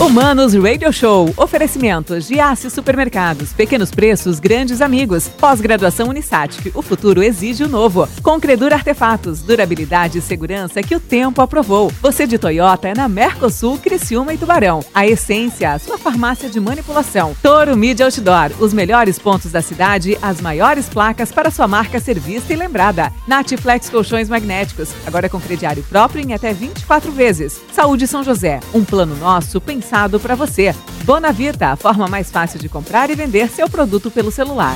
Humanos Radio Show. Oferecimentos de Aço Supermercados. Pequenos preços, grandes amigos. Pós-graduação Unisatic. O futuro exige o novo. Concredur Artefatos. Durabilidade e segurança que o tempo aprovou. Você de Toyota é na Mercosul, Criciúma e Tubarão. A Essência, sua farmácia de manipulação. Toro Media Outdoor. Os melhores pontos da cidade, as maiores placas para sua marca ser vista e lembrada. Natiflex Colchões Magnéticos. Agora com crediário próprio em até 24 vezes. Saúde São José. Um plano nosso pensado pensado para você. Bonavita, a forma mais fácil de comprar e vender seu produto pelo celular.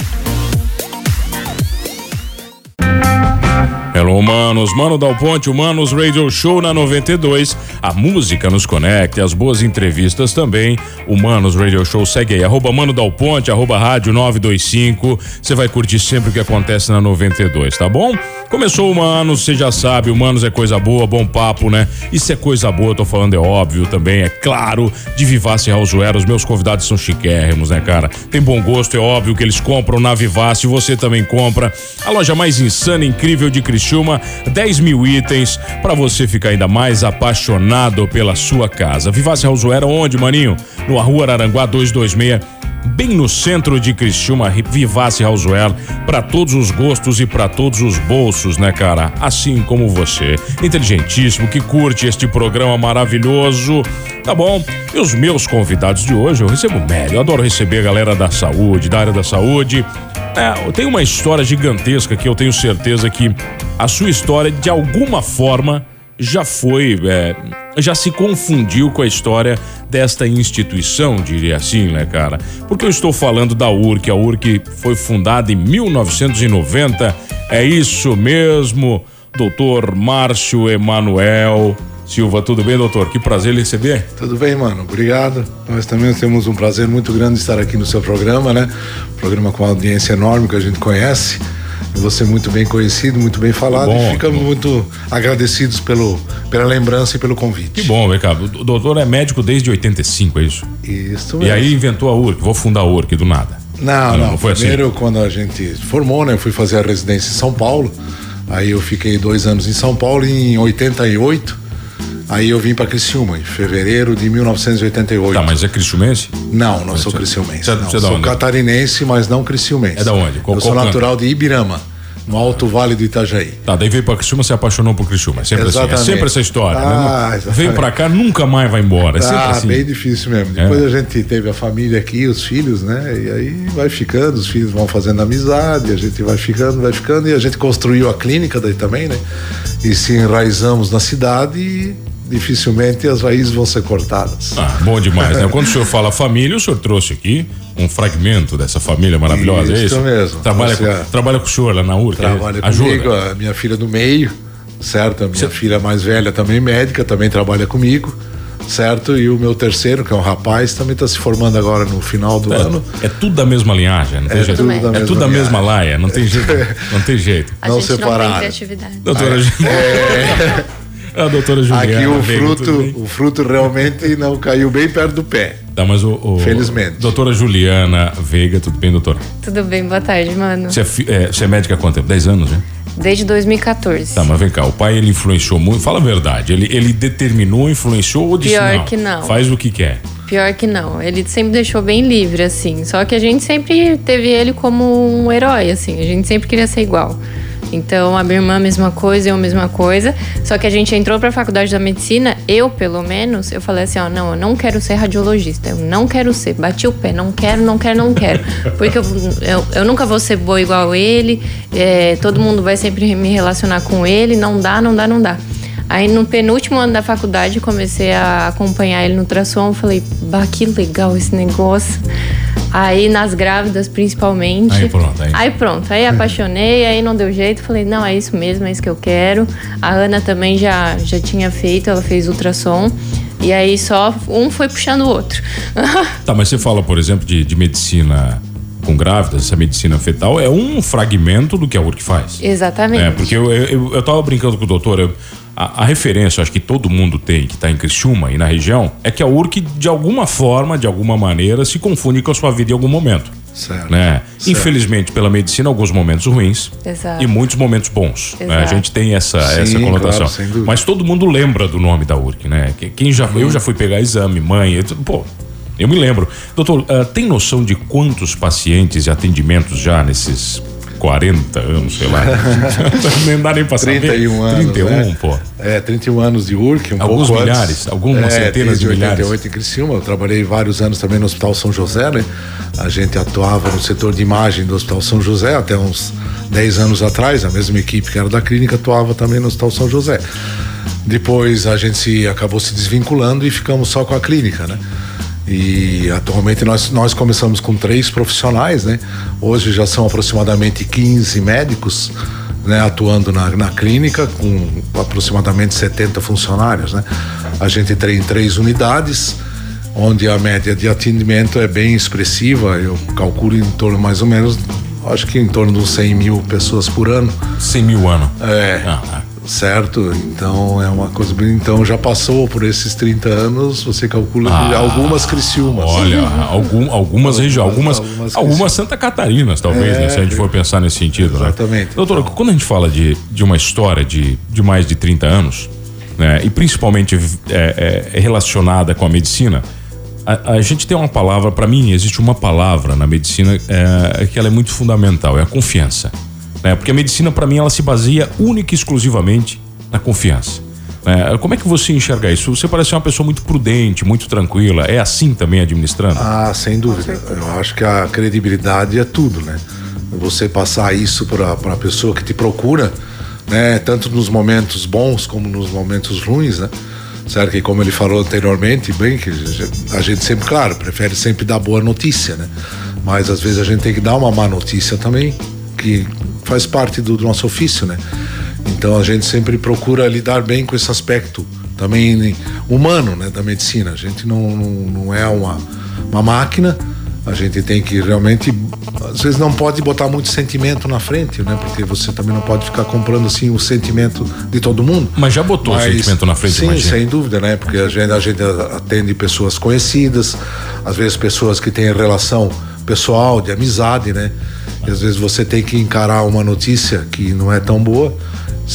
Hello, humanos. Mano Dal Ponte, Humanos Radio Show na 92. A música nos conecta, as boas entrevistas também. Humanos Radio Show segue aí. Arroba Mano Dal Ponte, arroba Rádio 925. Você vai curtir sempre o que acontece na 92, tá bom? Começou Humanos, você já sabe, Humanos é coisa boa, bom papo, né? Isso é coisa boa, eu tô falando, é óbvio também, é claro, de Vivace Houseware. Os meus convidados são chiquérrimos, né, cara? Tem bom gosto, é óbvio que eles compram na Vivace, você também compra. A loja mais insana e de Criciúma, 10 mil itens para você ficar ainda mais apaixonado pela sua casa. Vivace Houseware, onde, maninho? No Rua Araranguá 226 bem no centro de Criciúma, Vivace Houseware, para todos os gostos e para todos os bolsos, né, cara? Assim como você, inteligentíssimo, que curte este programa maravilhoso. Tá bom? E os meus convidados de hoje, eu recebo médio, eu adoro receber a galera da saúde, da área da saúde. É, tem uma história gigantesca que eu tenho certeza que a sua história, de alguma forma, já foi, é, já se confundiu com a história desta instituição, diria assim, né, cara? Porque eu estou falando da URC, a URC foi fundada em 1990, é isso mesmo, doutor Márcio Emanuel. Silva, tudo bem, doutor? Que prazer lhe receber. Tudo bem, mano. Obrigado. Nós também temos um prazer muito grande estar aqui no seu programa, né? Programa com uma audiência enorme que a gente conhece. Você muito bem conhecido, muito bem falado. Bom, e ficamos muito agradecidos pelo, pela lembrança e pelo convite. Que bom, vem cá. O doutor é médico desde 85, é isso? Isso mesmo. E aí inventou a URC, vou fundar a URC do nada. Não, não. não foi assim? Primeiro, assim? quando a gente formou, né? Eu fui fazer a residência em São Paulo. Aí eu fiquei dois anos em São Paulo em 88 Aí eu vim para Criciúma, em fevereiro de 1988. Tá, mas é criciumense? Não, não sou criciumense. Você, não. Você é sou catarinense, mas não criciumense. É da onde? Qual, eu sou natural de Ibirama. No Alto Vale do Itajaí. Tá, daí veio pra Criciúma, se apaixonou por Criciúma. É sempre exatamente. assim. É sempre essa história. Né? Ah, né? Veio pra cá, nunca mais vai embora. É sempre ah, assim. bem difícil mesmo. Depois é. a gente teve a família aqui, os filhos, né? E aí vai ficando, os filhos vão fazendo amizade, a gente vai ficando, vai ficando. E a gente construiu a clínica daí também, né? E se enraizamos na cidade e dificilmente as raízes vão ser cortadas. Ah, bom demais, né? Quando o senhor fala família, o senhor trouxe aqui um fragmento dessa família maravilhosa, isso, é isso? mesmo. Trabalha, com, trabalha com o senhor lá na URCA? Trabalha é? comigo, a minha filha do meio, certo? A minha filha mais velha também médica, também trabalha comigo certo? E o meu terceiro, que é um rapaz, também está se formando agora no final do é, ano. É tudo da mesma linhagem, não tem é jeito. Tudo da é mesma tudo da mesma laia, não tem jeito. Não tem jeito. A não gente separado. não tem criatividade. Doutora é, A doutora Juliana. Aqui o fruto, o fruto realmente não caiu bem perto do pé. Tá, mas o, o Felizmente. Doutora Juliana Veiga, tudo bem, doutora? Tudo bem, boa tarde, mano. Você é, é, você é médica há quanto tempo? 10 anos, né? Desde 2014. Tá, mas vem cá, o pai ele influenciou muito, fala a verdade, ele, ele determinou, influenciou ou disse Pior não, que não. Faz o que quer. Pior que não, ele sempre deixou bem livre, assim. Só que a gente sempre teve ele como um herói, assim. A gente sempre queria ser igual. Então, a minha irmã, mesma coisa, eu, mesma coisa. Só que a gente entrou para a faculdade da medicina, eu, pelo menos, eu falei assim: ó, não, eu não quero ser radiologista, eu não quero ser. Bati o pé, não quero, não quero, não quero. Porque eu, eu, eu nunca vou ser boa igual ele, é, todo mundo vai sempre me relacionar com ele, não dá, não dá, não dá. Aí no penúltimo ano da faculdade comecei a acompanhar ele no ultrassom, falei, bah, que legal esse negócio. Aí nas grávidas, principalmente. Aí pronto. Aí, aí pronto. Aí apaixonei, aí não deu jeito. Falei, não, é isso mesmo, é isso que eu quero. A Ana também já, já tinha feito, ela fez ultrassom. E aí só um foi puxando o outro. tá, mas você fala, por exemplo, de, de medicina com grávidas, essa medicina fetal, é um fragmento do que a URC faz. Exatamente. É, porque eu, eu, eu, eu tava brincando com o doutor, eu, a, a, referência, acho que todo mundo tem, que está em Criciúma e na região, é que a URC, de alguma forma, de alguma maneira, se confunde com a sua vida em algum momento. Certo, né? Certo. Infelizmente, pela medicina, alguns momentos ruins Exato. e muitos momentos bons. Né? A gente tem essa, Sim, essa conotação. Claro, Mas todo mundo lembra do nome da URC, né? Quem já. Eu já fui pegar exame, mãe, eu, pô, eu me lembro. Doutor, uh, tem noção de quantos pacientes e atendimentos já nesses 40 anos, sei lá. nem dá nem pra 31 saber. anos. 31, né? pô. É, 31 anos de URC, um Alguns milhares, antes. algumas é, centenas de 88 milhares. 88 em Criciúma, eu trabalhei vários anos também no Hospital São José, né? A gente atuava no setor de imagem do Hospital São José até uns 10 anos atrás, a mesma equipe que era da clínica atuava também no Hospital São José. Depois a gente se, acabou se desvinculando e ficamos só com a clínica, né? E atualmente nós, nós começamos com três profissionais, né? Hoje já são aproximadamente 15 médicos né, atuando na, na clínica, com aproximadamente 70 funcionários, né? A gente tem três unidades, onde a média de atendimento é bem expressiva, eu calculo em torno mais ou menos, acho que em torno de 100 mil pessoas por ano. 100 mil ano? É. Ah, ah certo? Então é uma coisa. Então já passou por esses 30 anos, você calcula ah, algumas Criciúmas. Olha, algum, algumas regiões, algumas, algumas, algumas Santa Catarinas, talvez, é, né, se a gente for pensar nesse sentido. Né? Exatamente. Né? Doutora, então. quando a gente fala de, de uma história de, de mais de 30 anos, né, e principalmente é, é, relacionada com a medicina, a, a, gente tem uma palavra, para mim, existe uma palavra na medicina é, que ela é muito fundamental, é a confiança né? Porque a medicina, para mim, ela se baseia única e exclusivamente na confiança. Né? Como é que você enxerga isso? Você parece uma pessoa muito prudente, muito tranquila. É assim também administrando? Ah, sem dúvida. Eu acho que a credibilidade é tudo, né? Você passar isso para a pessoa que te procura, né? Tanto nos momentos bons como nos momentos ruins, né? Certo? Que como ele falou anteriormente, bem que a gente sempre, claro, prefere sempre dar boa notícia, né? Mas às vezes a gente tem que dar uma má notícia também, que faz parte do, nosso ofício, né? Então a gente sempre procura lidar bem com esse aspecto também humano, né, da medicina. A gente não, não, não é uma, uma máquina, a gente tem que realmente às vezes não pode botar muito sentimento na frente, né? Porque você também não pode ficar comprando assim o sentimento de todo mundo. Mas já botou Mas, o sentimento na frente, Sim, imagina. sem dúvida, né? Porque a gente, a gente atende pessoas conhecidas, às vezes pessoas que têm relação pessoal, de amizade, né? E às vezes você tem que encarar uma notícia que não é tão boa.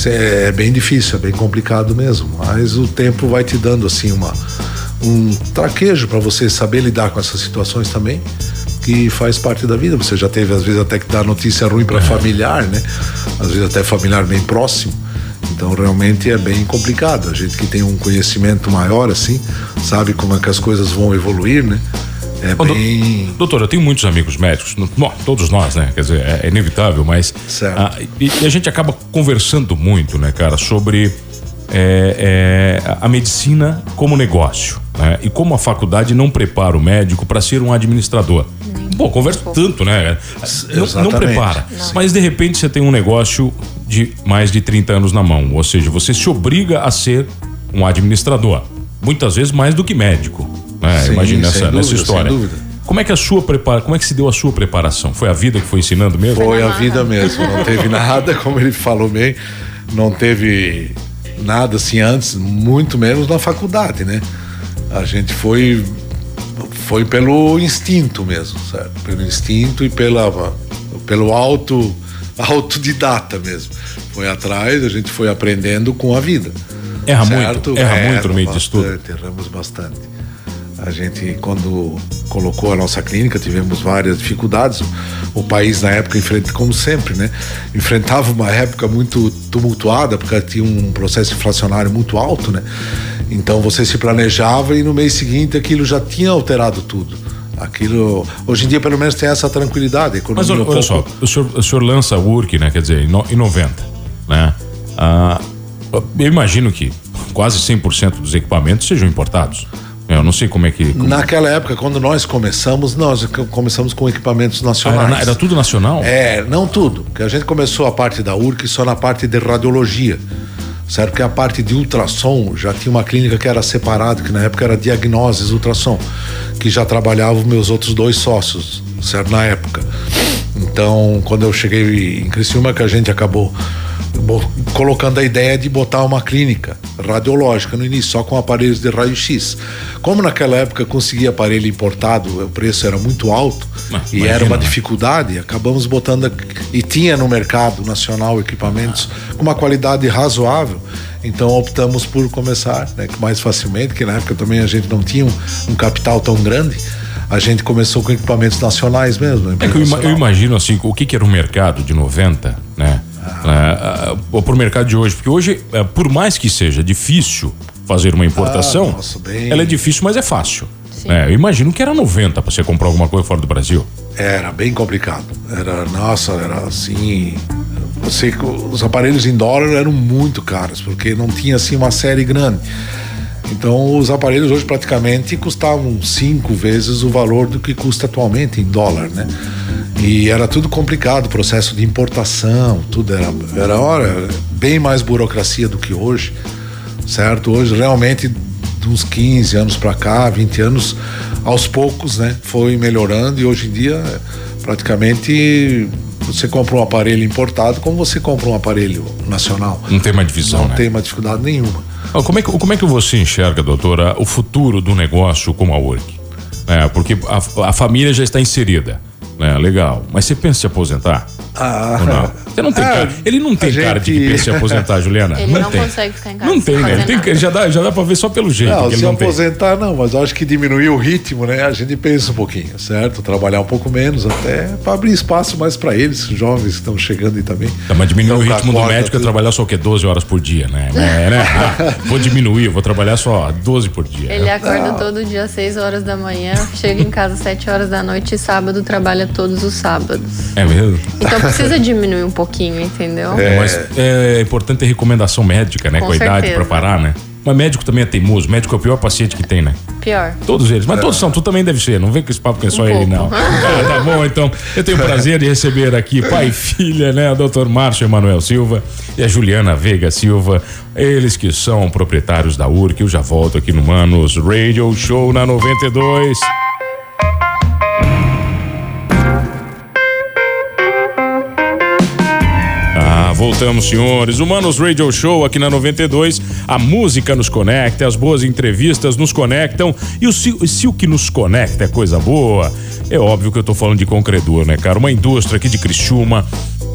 É bem difícil, é bem complicado mesmo. Mas o tempo vai te dando assim uma um traquejo para você saber lidar com essas situações também, que faz parte da vida. Você já teve às vezes até que dar notícia ruim para é. familiar, né? Às vezes até familiar bem próximo. Então realmente é bem complicado. A gente que tem um conhecimento maior assim, sabe como é que as coisas vão evoluir, né? É bem... Doutor, eu tenho muitos amigos médicos, bom, todos nós, né? Quer dizer, é, é inevitável, mas. Certo. Ah, e, e, a gente acaba conversando muito, né, cara, sobre é, é, a medicina como negócio, né? E como a faculdade não prepara o médico para ser um administrador. Pô, conversa tanto, né? Não, não prepara. Não. Mas de repente você tem um negócio de mais de 30 anos na mão. Ou seja, você se obriga a ser um administrador. Muitas vezes mais do que médico. Né? Sim, Imagina nessa, dúvida, nessa história. Como é que a sua prepara, como é que se deu a sua preparação? Foi a vida que foi ensinando mesmo? Foi a vida mesmo, não teve nada, como ele falou bem, não teve nada assim antes, muito menos na faculdade, né? A gente foi foi pelo instinto mesmo, certo? Pelo instinto e pela pelo auto autodidata mesmo. Foi atrás, a gente foi aprendendo com a vida. Erra certo? muito, erra, erra muito no meio disso tudo. Erramos bastante. A gente, quando colocou a nossa clínica, tivemos várias dificuldades. O país, na época, enfrenta, como sempre, né? Enfrentava uma época muito tumultuada, porque tinha um processo inflacionário muito alto, né? Então você se planejava e no mês seguinte aquilo já tinha alterado tudo. Aquilo, hoje em dia, pelo menos, tem essa tranquilidade. Mas olha, olha só, o senhor, o senhor lança o Work, né? Quer dizer, em 90, né? Ah, eu imagino que quase 100% dos equipamentos sejam importados. Eu não sei como é que. Como... Naquela época, quando nós começamos, nós começamos com equipamentos nacionais. Ah, era, tudo nacional? É, não tudo. Porque a gente começou a parte da URC só na parte de radiologia. Certo? Porque a parte de ultrassom já tinha uma clínica que era separada, que na época era Diagnoses Ultrassom, que já trabalhavam meus outros dois sócios, certo? Na época. Então, quando eu cheguei em Criciúma, que a gente acabou colocando a ideia de botar uma clínica radiológica no início, só com aparelhos de raio-x. Como naquela época conseguia aparelho importado, o preço era muito alto Ah, e imagina, era uma né? dificuldade, acabamos botando e tinha no mercado nacional equipamentos com uma qualidade razoável. Então optamos por começar né, mais facilmente, que na época também a gente não tinha um, um capital tão grande. A gente começou com equipamentos nacionais mesmo. É que eu, eu imagino assim, o que, que era o mercado de 90, né? Ah. pro mercado de hoje, porque hoje, eh, por mais que seja difícil fazer uma importação, Ah, nossa, bem- ela é difícil, mas é fácil. né? Eu imagino que era 90 para você comprar alguma coisa fora do Brasil. Era bem complicado. Era, nossa, era assim. Você, os aparelhos em dólar eram muito caros, porque não tinha assim uma série grande. Então os aparelhos hoje praticamente custavam cinco vezes o valor do que custa atualmente em dólar, né? E era tudo complicado, processo de importação, tudo era, era hora, bem mais burocracia do que hoje, certo? Hoje realmente de uns 15 anos para cá, 20 anos, aos poucos, né, foi melhorando e hoje em dia praticamente você compra um aparelho importado como você compra um aparelho nacional. Não tem mais divisão, Não né? tem uma dificuldade nenhuma. Como é, que, como é que você enxerga, doutora, o futuro do negócio como a Work? É, porque a, a família já está inserida. Né? Legal. Mas você pensa em se aposentar? Ah? Você não tem Ah, cara. Ele não tem a cara de que gente- pensa em se aposentar, Juliana. Ele não tem. consegue ficar em casa Não tem, né? Ele tem, nada. já, dá, já dá pra ver só pelo jeito Não, que ele se não tem. aposentar não, mas eu acho que diminuir o ritmo, né? A gente pensa um pouquinho, certo? Trabalhar um pouco menos até para abrir espaço mais para eles, jovens que estão chegando aí também. Tá, mas diminuir Então, o ritmo do médico é trabalhar só o quê? 12 horas por dia, né? É, né? Ah, vou diminuir, vou trabalhar só 12 por dia. Ele acorda todo dia às 6 horas da manhã, chega em casa às 7 horas da noite e sábado trabalha todos os sábados. É mesmo? Então precisa diminuir um pouquinho, entendeu? É, mas é importante ter recomendação médica, né? Com, Com a idade pra parar, né? Mas médico também é teimoso. Médico é o pior paciente que tem, né? Pior. Todos eles. Mas todos são. Tu também deve ser. Não vem com esse papo que é só Um ele, pouco. não. Ah, tá bom, então. Eu tenho o prazer de receber aqui pai e filha, né? O doutor Márcio Emanuel Silva e a Juliana Veiga Silva. Eles que são proprietários da URC. Eu já volto aqui no Manos Radio Show na 92. Voltamos, senhores. Humanos Radio Show aqui na 92. A música nos conecta, as boas entrevistas nos conectam. E o, se, se o que nos conecta é coisa boa, é óbvio que eu tô falando de Concredor, né, cara? Uma indústria aqui de Criciúma,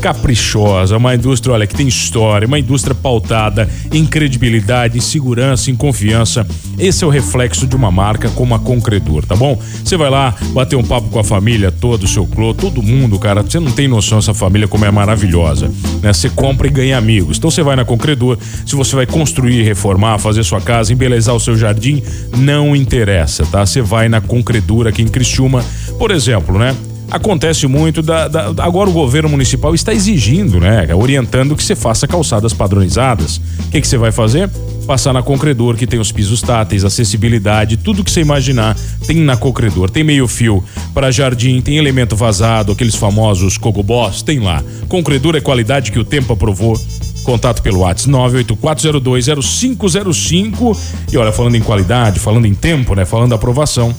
caprichosa, uma indústria, olha, que tem história, uma indústria pautada em credibilidade, em segurança, em confiança. Esse é o reflexo de uma marca como a Concredor, tá bom? Você vai lá bater um papo com a família toda, o seu clô, todo mundo, cara. Você não tem noção essa família como é maravilhosa, né? Você compra e ganha amigos. Então você vai na Concredor, se você vai construir, reformar, fazer sua casa, embelezar o seu jardim, não interessa, tá? Você vai na Concredor aqui em Criciúma, por exemplo, né? Acontece muito da, da- agora o governo municipal está exigindo, né, orientando que você faça calçadas padronizadas. O que que você vai fazer? Passar na Concredor, que tem os pisos táteis, acessibilidade, tudo que você imaginar tem na Concredor. Tem meio fio para jardim, tem elemento vazado, aqueles famosos cogobós, tem lá. Concredor é qualidade que o tempo aprovou. Contato pelo WhatsApp 984020505. E olha, falando em qualidade, falando em tempo, né, falando aprovação.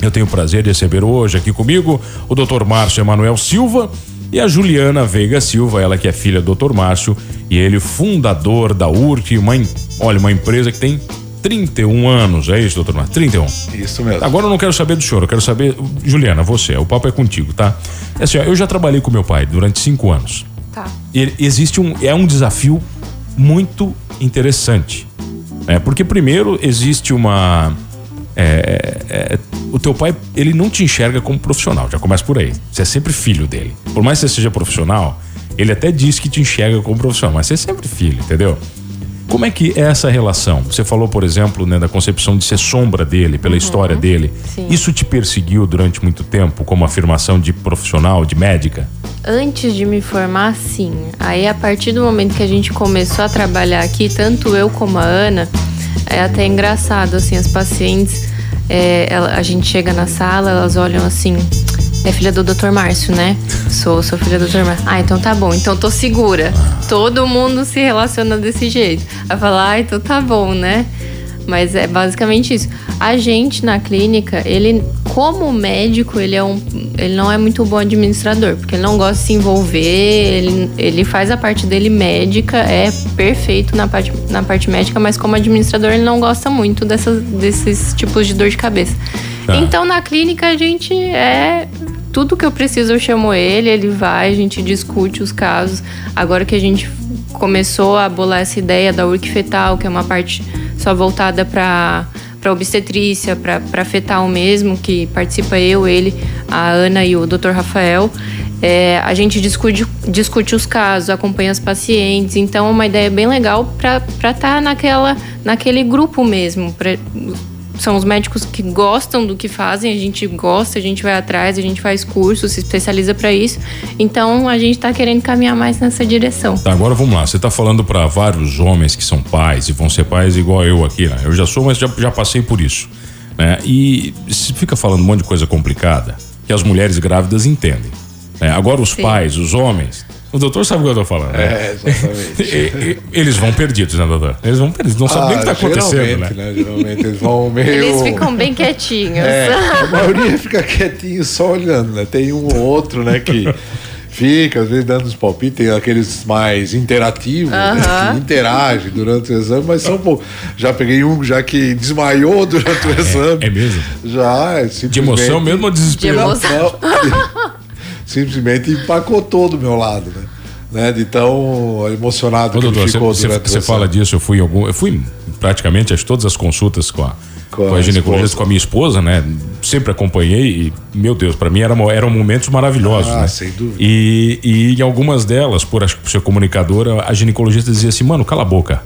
Eu tenho o prazer de receber hoje aqui comigo o Dr. Márcio Emanuel Silva e a Juliana Veiga Silva, ela que é filha do Dr. Márcio e ele fundador da URC, uma, olha, uma empresa que tem 31 anos, é isso, doutor Márcio? 31. Isso mesmo. Agora eu não quero saber do senhor, eu quero saber, Juliana, você, o papo é contigo, tá? É assim, ó, eu já trabalhei com meu pai durante cinco anos. Tá. E existe um é um desafio muito interessante né? porque primeiro existe uma é, é, o teu pai ele não te enxerga como profissional já começa por aí você é sempre filho dele por mais que você seja profissional ele até diz que te enxerga como profissional mas você é sempre filho entendeu como é que é essa relação? Você falou, por exemplo, né, da concepção de ser sombra dele, pela história dele. Sim. Isso te perseguiu durante muito tempo como afirmação de profissional, de médica? Antes de me formar, sim. Aí, a partir do momento que a gente começou a trabalhar aqui, tanto eu como a Ana, é até engraçado, assim, as pacientes, é, ela- a gente chega na sala, elas olham assim, é filha do Dr. Márcio, né? Sou, sou filha do Dr. Márcio. Ah, então tá bom, então tô segura. Todo mundo se relaciona desse jeito. Aí fala, ah, então tá bom, né? Mas é basicamente isso. A gente na clínica, ele, como médico, ele, é um, ele não é muito bom administrador, porque ele não gosta de se envolver, ele, ele faz a parte dele médica, é perfeito na parte, na parte médica, mas como administrador, ele não gosta muito dessas, desses tipos de dor de cabeça. Tá. Então na clínica a gente é tudo que eu preciso eu chamo ele, ele vai, a gente discute os casos. Agora que a gente começou a bolar essa ideia da URC fetal, que é uma parte só voltada para para obstetrícia, para fetal mesmo, que participa eu, ele, a Ana e o Dr. Rafael. É, a gente discute, discute os casos, acompanha os pacientes, então é uma ideia bem legal para estar tá naquela, naquele grupo mesmo, pra, são os médicos que gostam do que fazem, a gente gosta, a gente vai atrás, a gente faz curso, se especializa para isso. Então a gente está querendo caminhar mais nessa direção. Tá, agora vamos lá. Você está falando para vários homens que são pais e vão ser pais igual eu aqui, né? Eu já sou, mas já, já passei por isso. Né? E se fica falando um monte de coisa complicada que as mulheres grávidas entendem. Né? Agora os Sim. pais, os homens, o doutor sabe o que eu tô falando. Né? É, exatamente. eles vão perdidos, né, doutor? Eles vão perdidos, não ah, sabem o que tá acontecendo, né? né? Geralmente eles vão meio. Eles ficam bem quietinhos. É, a maioria fica quietinho só olhando, né? Tem um ou outro, né, que fica, às vezes, dando os palpites, tem aqueles mais interativos, uh -huh. né, que interagem durante o exame, mas são poucos. Já peguei um já que desmaiou durante o é, exame. É, é mesmo? Já, é simplesmente... De emoção mesmo ou desespero? De emoção. Simplesmente empacotou do meu lado, né? né? De tão emocionado Ô, que doutor, ficou você, Você fala disso, eu fui algum, eu fui praticamente a todas as consultas com a com, com a, ginecologista, com a minha esposa, né? Sempre acompanhei e, meu Deus, para mim eram, eram momentos maravilhosos, ah, né? Sem dúvida. E, e em algumas delas, por, por ser comunicadora, a ginecologista dizia assim, mano, cala a boca.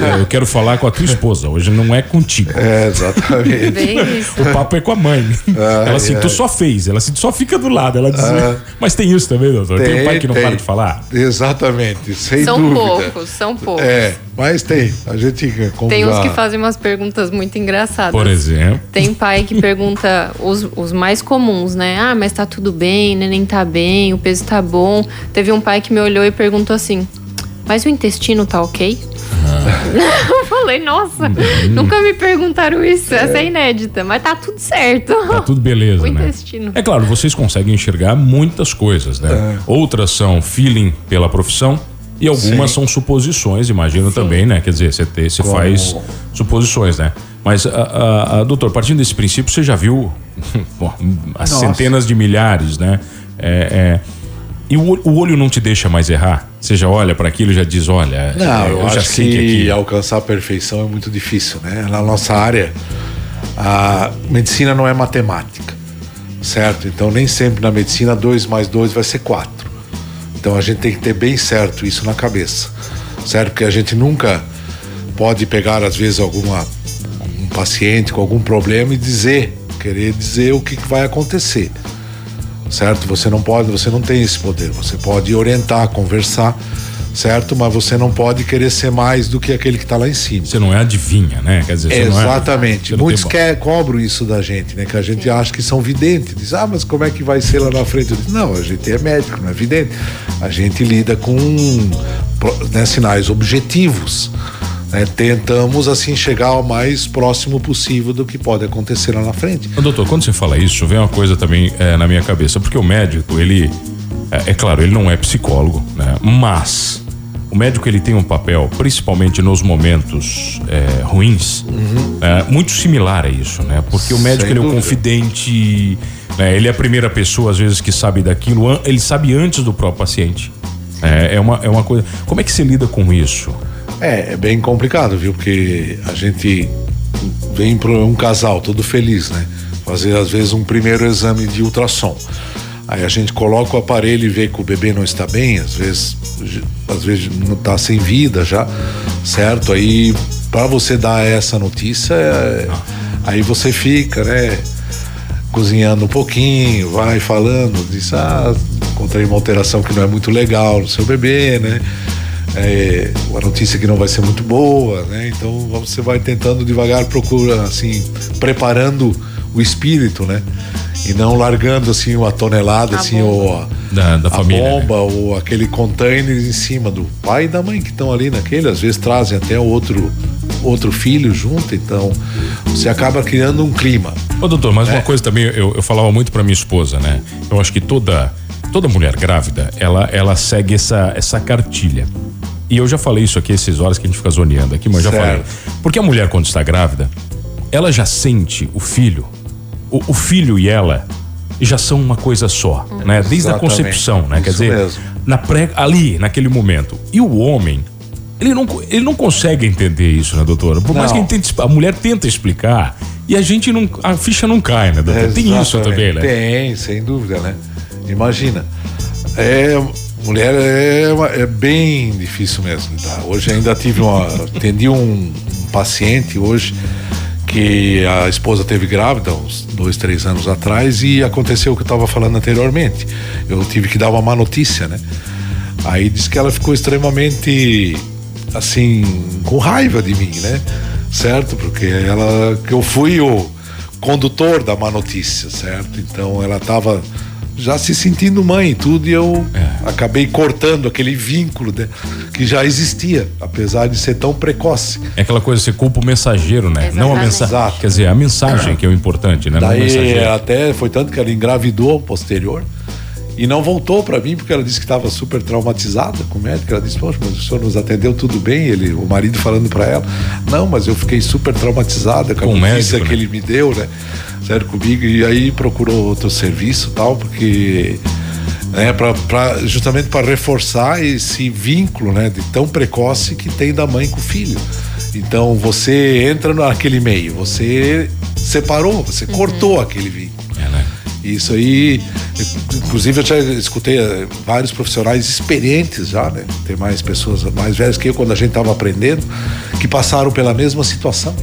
É, eu quero falar com a tua esposa, hoje não é contigo. É, exatamente. o papo é com a mãe. Ah, ela assim, é. tu só fez, ela assim, tu só fica do lado. Ela diz, ah, mas tem isso também, doutor? Tem, tem um pai que não tem. para de falar? Exatamente, sem são dúvida. São poucos, são poucos. É, mas tem. A gente. tem uns que fazem umas perguntas muito engraçadas. Por exemplo. Tem pai que pergunta os, os mais comuns, né? Ah, mas tá tudo bem, neném tá bem, o peso tá bom. Teve um pai que me olhou e perguntou assim: Mas o intestino tá ok? Ah. Eu falei, nossa, hum. nunca me perguntaram isso. Essa é inédita, mas tá tudo certo. Tá tudo beleza, o né? intestino. É claro, vocês conseguem enxergar muitas coisas, né? É. Outras são feeling pela profissão e algumas Sim. são suposições, imagino Sim. também, né? Quer dizer, você, você faz suposições, né? Mas, a, a, a, doutor, partindo desse princípio, você já viu as centenas de milhares, né? É, é, e o, o, olho não te deixa mais errar? Você já olha para aquilo e já diz, olha, não, eu, eu já sei que, que aqui... alcançar a perfeição é muito difícil, né? Na nossa área, a medicina não é matemática, certo? Então nem sempre na medicina 2 mais 2 vai ser 4. Então a gente tem que ter bem certo isso na cabeça, certo? Porque a gente nunca pode pegar, às vezes, alguma, um paciente com algum problema e dizer, querer dizer o que vai acontecer, certo? Você não pode, você não tem esse poder. Você pode orientar, conversar, certo? Mas você não pode querer ser mais do que aquele que está lá em cima. Você não é adivinha, né? Quer dizer, Exatamente. É, Muitos quer, cobram isso da gente, né? Que a gente acha que são videntes. Diz, ah, mas como é que vai ser lá na frente? Não, a gente é médico, não é vidente. A gente lida com né, sinais objetivos. Né? Tentamos assim chegar ao mais próximo possível do que pode acontecer lá na frente. Doutor, quando você fala isso, vem uma coisa também é, na minha cabeça, porque o médico, ele é, é claro, ele não é psicólogo, né? Mas o médico ele tem um papel, principalmente nos momentos é, ruins, uhum. é, muito similar a isso, né? Porque o médico ele é o confidente, né? ele é a primeira pessoa às vezes que sabe daquilo, ele sabe antes do próprio paciente. É, é, uma, é uma coisa. Como é que você lida com isso? É, é bem complicado, viu? Porque a gente vem para um casal todo feliz, né? Fazer às vezes um primeiro exame de ultrassom. Aí a gente coloca o aparelho e vê que o bebê não está bem, às vezes, às vezes não está sem vida já, certo? Aí para você dar essa notícia, é, aí você fica, né? Cozinhando um pouquinho, vai falando, diz, ah, encontrei uma alteração que não é muito legal no seu bebê, né? É, uma notícia que não vai ser muito boa, né? Então você vai tentando devagar, procura assim, preparando o espírito, né? E não largando assim uma tonelada, a assim, bomba. ou a, da, da a família, né? bomba, né? ou aquele container em cima do pai e da mãe que estão ali naquele, às vezes trazem até outro outro filho junto, então você acaba criando um clima. Ô doutor, mas é. uma coisa também, eu, eu falava muito para minha esposa, né? Eu acho que toda toda mulher grávida, ela ela segue essa essa cartilha. E eu já falei isso aqui esses horas que a gente fica zoneando aqui, mas certo. já falei. Porque a mulher quando está grávida, ela já sente o filho, o, o filho e ela já são uma coisa só, hum. né? Desde Exatamente. a concepção, né? Isso Quer dizer, mesmo. na pré, ali, naquele momento. E o homem, ele não, ele não consegue entender isso, né, doutora? Por não. mais que ele tente, a mulher tenta explicar e a gente não, a ficha não cai, né, doutora? Tem isso também, né? Tem, sem dúvida, né? Imagina, é mulher é, é bem difícil mesmo, tá? Hoje ainda tive uma, atendi um, um paciente hoje que a esposa teve grávida uns dois, três anos atrás e aconteceu o que eu estava falando anteriormente. Eu tive que dar uma má notícia, né? Aí disse que ela ficou extremamente assim com raiva de mim, né? Certo? Porque ela que eu fui o condutor da má notícia, certo? Então ela estava já se sentindo mãe e tudo, e eu é. acabei cortando aquele vínculo né, que já existia, apesar de ser tão precoce. É aquela coisa, você culpa o mensageiro, né? Exatamente. Não a mensagem. Quer dizer, a mensagem que é o importante, né? Daí até foi tanto que ela engravidou posterior e não voltou para mim porque ela disse que estava super traumatizada com o médico. Ela disse: Poxa, mas o senhor nos atendeu tudo bem? Ele, o marido falando para ela: Não, mas eu fiquei super traumatizada com a notícia que né? ele me deu, né? Sério comigo. E aí procurou outro serviço tal, porque. Né, pra, pra justamente para reforçar esse vínculo né, de tão precoce que tem da mãe com o filho. Então você entra naquele meio, você separou, você uhum. cortou aquele vínculo. Isso aí, inclusive eu já escutei eh, vários profissionais experientes já, né? Tem mais pessoas mais velhas que eu quando a gente estava aprendendo, que passaram pela mesma situação.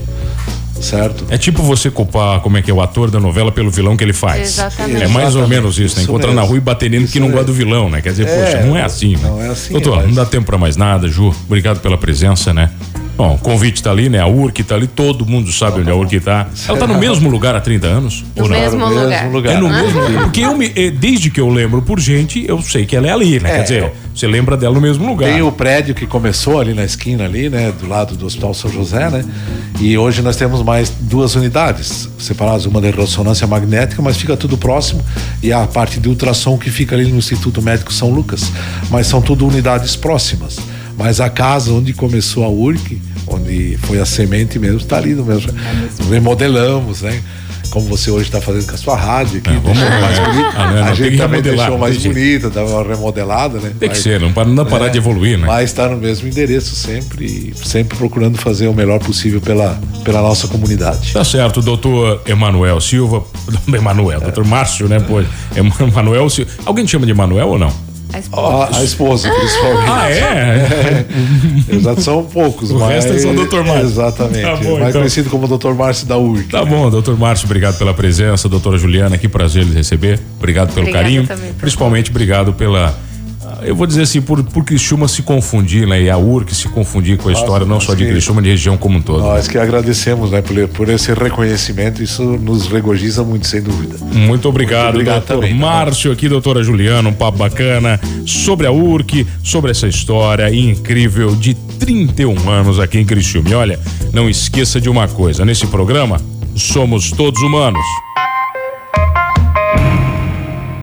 Certo. É tipo você culpar como é que é o ator da novela pelo vilão que ele faz. Exatamente. É mais Exatamente. ou menos isso, né? Encontrar na rua e bater nele que não gosta do vilão, né? Quer dizer, é, poxa, não é assim, né? Não é assim. Doutor, é não dá tempo para mais nada, Ju. Obrigado pela presença, né? Bom, o convite tá ali, né? A URC tá ali, todo mundo sabe onde a URC tá. Ela tá no mesmo lugar há 30 anos? No mesmo, no lugar. mesmo lugar. É no mesmo lugar. Porque eu me, eh, desde que eu lembro por gente, eu sei que ela é ali, né? É. Quer dizer, você lembra dela no mesmo lugar. Tem o prédio que começou ali na esquina ali, né? Do lado do Hospital São José, né? E hoje nós temos mais duas unidades separadas, uma de ressonância magnética, mas fica tudo próximo, e a parte de ultrassom que fica ali no Instituto Médico São Lucas. Mas são tudo unidades próximas. Mas a casa onde começou a URC, onde foi a semente mesmo, está ali no mesmo. É Remodelamos, né? Como você hoje está fazendo com a sua rádio aqui, é, vamos mais bonita. Ah, não, a gente também deixou mais bonita, dá uma remodelada, né? Tem que ser, não para não parar é, de evoluir, né? Mas está no mesmo endereço sempre, sempre procurando fazer o melhor possível pela, pela nossa comunidade. Tá certo, doutor Emanuel Silva, Emanuel, é. doutor Márcio, né? Pô, Emanuel Silva. Alguém te chama de Emanuel ou não? A esposa. a esposa, principalmente. Ah, é? é. Exato, são poucos. O mas... resto é só o Dr. Márcio. Exatamente. Tá bom, mais então. conhecido como Dr. Márcio da URC. Tá bom, Dr. Márcio, obrigado pela presença. Doutora Juliana, que prazer lhe receber. Obrigado pelo Obrigada carinho. Também, Principalmente obrigado pela eu vou dizer assim, por, por Criciúma se confundir, né? E a URC se confundir com a história, não só de Criciúma, de região como um todo. Nós que agradecemos, né, por, por esse reconhecimento, isso nos regozija muito, sem dúvida. Muito obrigado, muito obrigado doutor também, tá Márcio, aqui, doutora Juliana, um papo bacana sobre a URC, sobre essa história incrível de 31 anos aqui em Criciúma. E olha, não esqueça de uma coisa, nesse programa, somos todos humanos.